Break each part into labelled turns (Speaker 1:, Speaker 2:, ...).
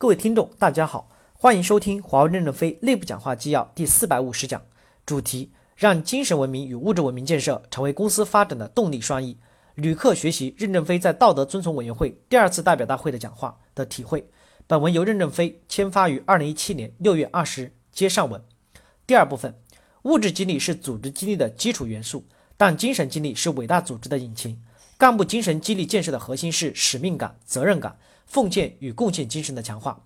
Speaker 1: 各位听众，大家好，欢迎收听华为任正非内部讲话纪要第四百五十讲，主题：让精神文明与物质文明建设成为公司发展的动力双翼。旅客学习任正非在道德遵从委员会第二次代表大会的讲话的体会。本文由任正非签发于二零一七年六月二十日，接上文。第二部分，物质激励是组织激励的基础元素，但精神激励是伟大组织的引擎。干部精神激励建设的核心是使命感、责任感。奉献与贡献精神的强化，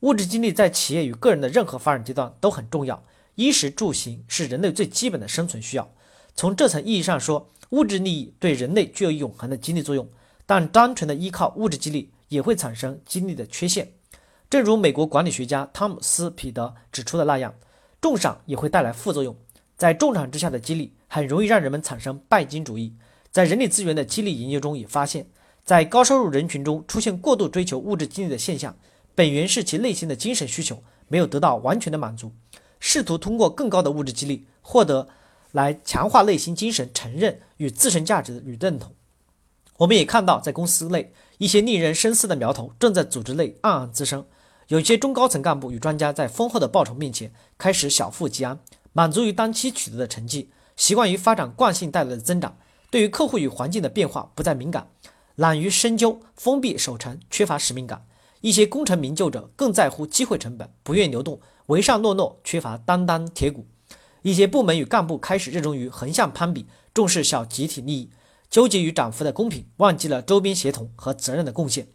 Speaker 1: 物质激励在企业与个人的任何发展阶段都很重要。衣食住行是人类最基本的生存需要。从这层意义上说，物质利益对人类具有永恒的激励作用。但单纯的依靠物质激励也会产生激励的缺陷。正如美国管理学家汤姆斯·彼得指出的那样，重赏也会带来副作用。在重赏之下的激励很容易让人们产生拜金主义。在人力资源的激励研究中也发现。在高收入人群中出现过度追求物质激励的现象，本源是其内心的精神需求没有得到完全的满足，试图通过更高的物质激励获得来强化内心精神承认与自身价值与认同。我们也看到，在公司内一些令人深思的苗头正在组织内暗暗滋生。有些中高层干部与专家在丰厚的报酬面前开始小富即安，满足于当期取得的成绩，习惯于发展惯性带来的增长，对于客户与环境的变化不再敏感。懒于深究，封闭守成，缺乏使命感。一些功成名就者更在乎机会成本，不愿流动，唯上诺诺，缺乏担当铁骨。一些部门与干部开始热衷于横向攀比，重视小集体利益，纠结于涨幅的公平，忘记了周边协同和责任的贡献。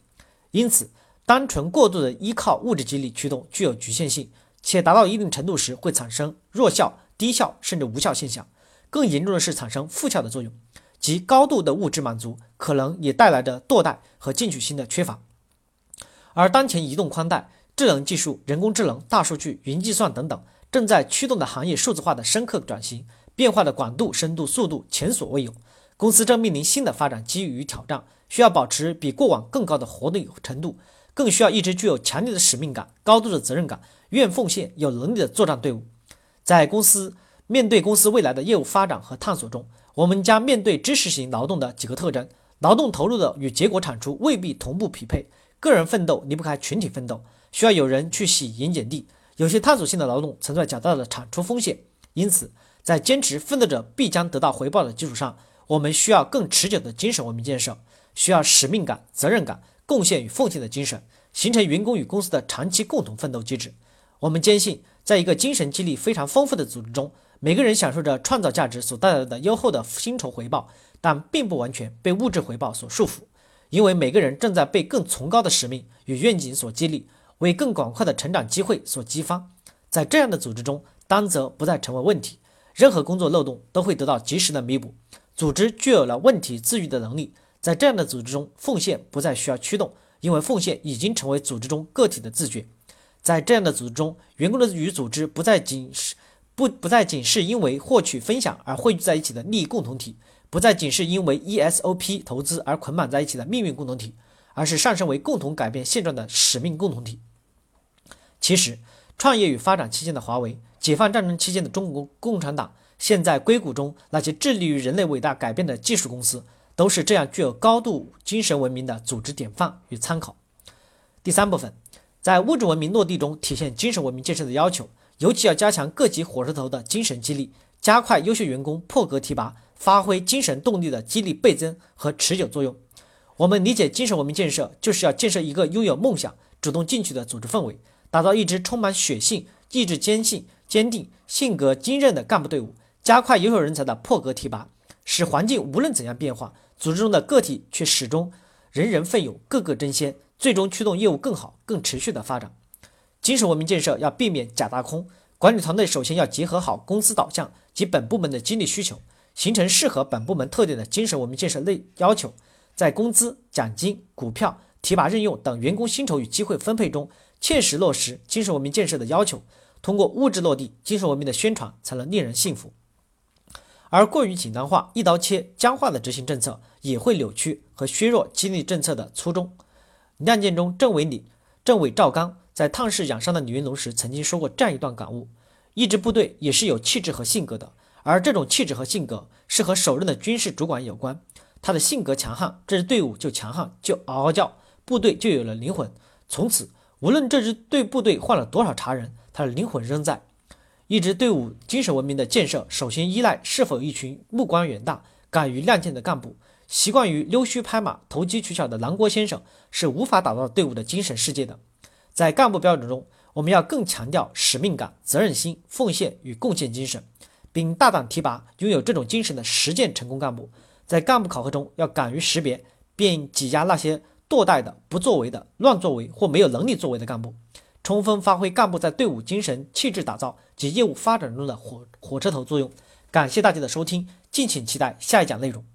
Speaker 1: 因此，单纯过度的依靠物质激励驱动具有局限性，且达到一定程度时会产生弱效、低效甚至无效现象。更严重的是产生负效的作用。及高度的物质满足，可能也带来着堕代和进取心的缺乏。而当前移动宽带、智能技术、人工智能、大数据、云计算等等，正在驱动的行业数字化的深刻转型，变化的广度、深度、速度前所未有。公司正面临新的发展机遇与挑战，需要保持比过往更高的活力程度，更需要一支具有强烈的使命感、高度的责任感、愿奉献、有能力的作战队伍。在公司面对公司未来的业务发展和探索中。我们将面对知识型劳动的几个特征：劳动投入的与结果产出未必同步匹配；个人奋斗离不开群体奋斗，需要有人去洗盐碱地；有些探索性的劳动存在较大的产出风险。因此，在坚持奋斗者必将得到回报的基础上，我们需要更持久的精神文明建设，需要使命感、责任感、贡献与奉献的精神，形成员工与公司的长期共同奋斗机制。我们坚信，在一个精神激励非常丰富的组织中。每个人享受着创造价值所带来的优厚的薪酬回报，但并不完全被物质回报所束缚，因为每个人正在被更崇高的使命与愿景所激励，为更广阔的成长机会所激发。在这样的组织中，担责不再成为问题，任何工作漏洞都会得到及时的弥补。组织具有了问题自愈的能力。在这样的组织中，奉献不再需要驱动，因为奉献已经成为组织中个体的自觉。在这样的组织中，员工的与组织不再仅是。不不再仅是因为获取分享而汇聚在一起的利益共同体，不再仅是因为 ESOP 投资而捆绑在一起的命运共同体，而是上升为共同改变现状的使命共同体。其实，创业与发展期间的华为，解放战争期间的中国共产党，现在硅谷中那些致力于人类伟大改变的技术公司，都是这样具有高度精神文明的组织典范与参考。第三部分，在物质文明落地中体现精神文明建设的要求。尤其要加强各级火车头的精神激励，加快优秀员工破格提拔，发挥精神动力的激励倍增和持久作用。我们理解精神文明建设，就是要建设一个拥有梦想、主动进取的组织氛围，打造一支充满血性、意志坚信、坚定、性格坚韧的干部队伍，加快优秀人才的破格提拔，使环境无论怎样变化，组织中的个体却始终人人奋勇、个个争先，最终驱动业务更好、更持续的发展。精神文明建设要避免假大空，管理团队首先要结合好公司导向及本部门的激励需求，形成适合本部门特点的精神文明建设类要求，在工资、奖金、股票、提拔任用等员工薪酬与机会分配中，切实落实精神文明建设的要求。通过物质落地，精神文明的宣传才能令人信服。而过于简单化、一刀切、僵化的执行政策，也会扭曲和削弱激励政策的初衷。亮剑中，政委李政委赵刚。在探视养伤的李云龙时，曾经说过这样一段感悟：一支部队也是有气质和性格的，而这种气质和性格是和首任的军事主管有关。他的性格强悍，这支队伍就强悍，就嗷嗷叫，部队就有了灵魂。从此，无论这支队部队换了多少茬人，他的灵魂仍在。一支队伍精神文明的建设，首先依赖是否一群目光远大、敢于亮剑的干部。习惯于溜须拍马、投机取巧的南郭先生是无法打造队伍的精神世界的。在干部标准中，我们要更强调使命感、责任心、奉献与贡献精神，并大胆提拔拥有这种精神的实践成功干部。在干部考核中，要敢于识别并挤压那些堕怠的、不作为的、乱作为或没有能力作为的干部，充分发挥干部在队伍精神气质打造及业务发展中的火火车头作用。感谢大家的收听，敬请期待下一讲内容。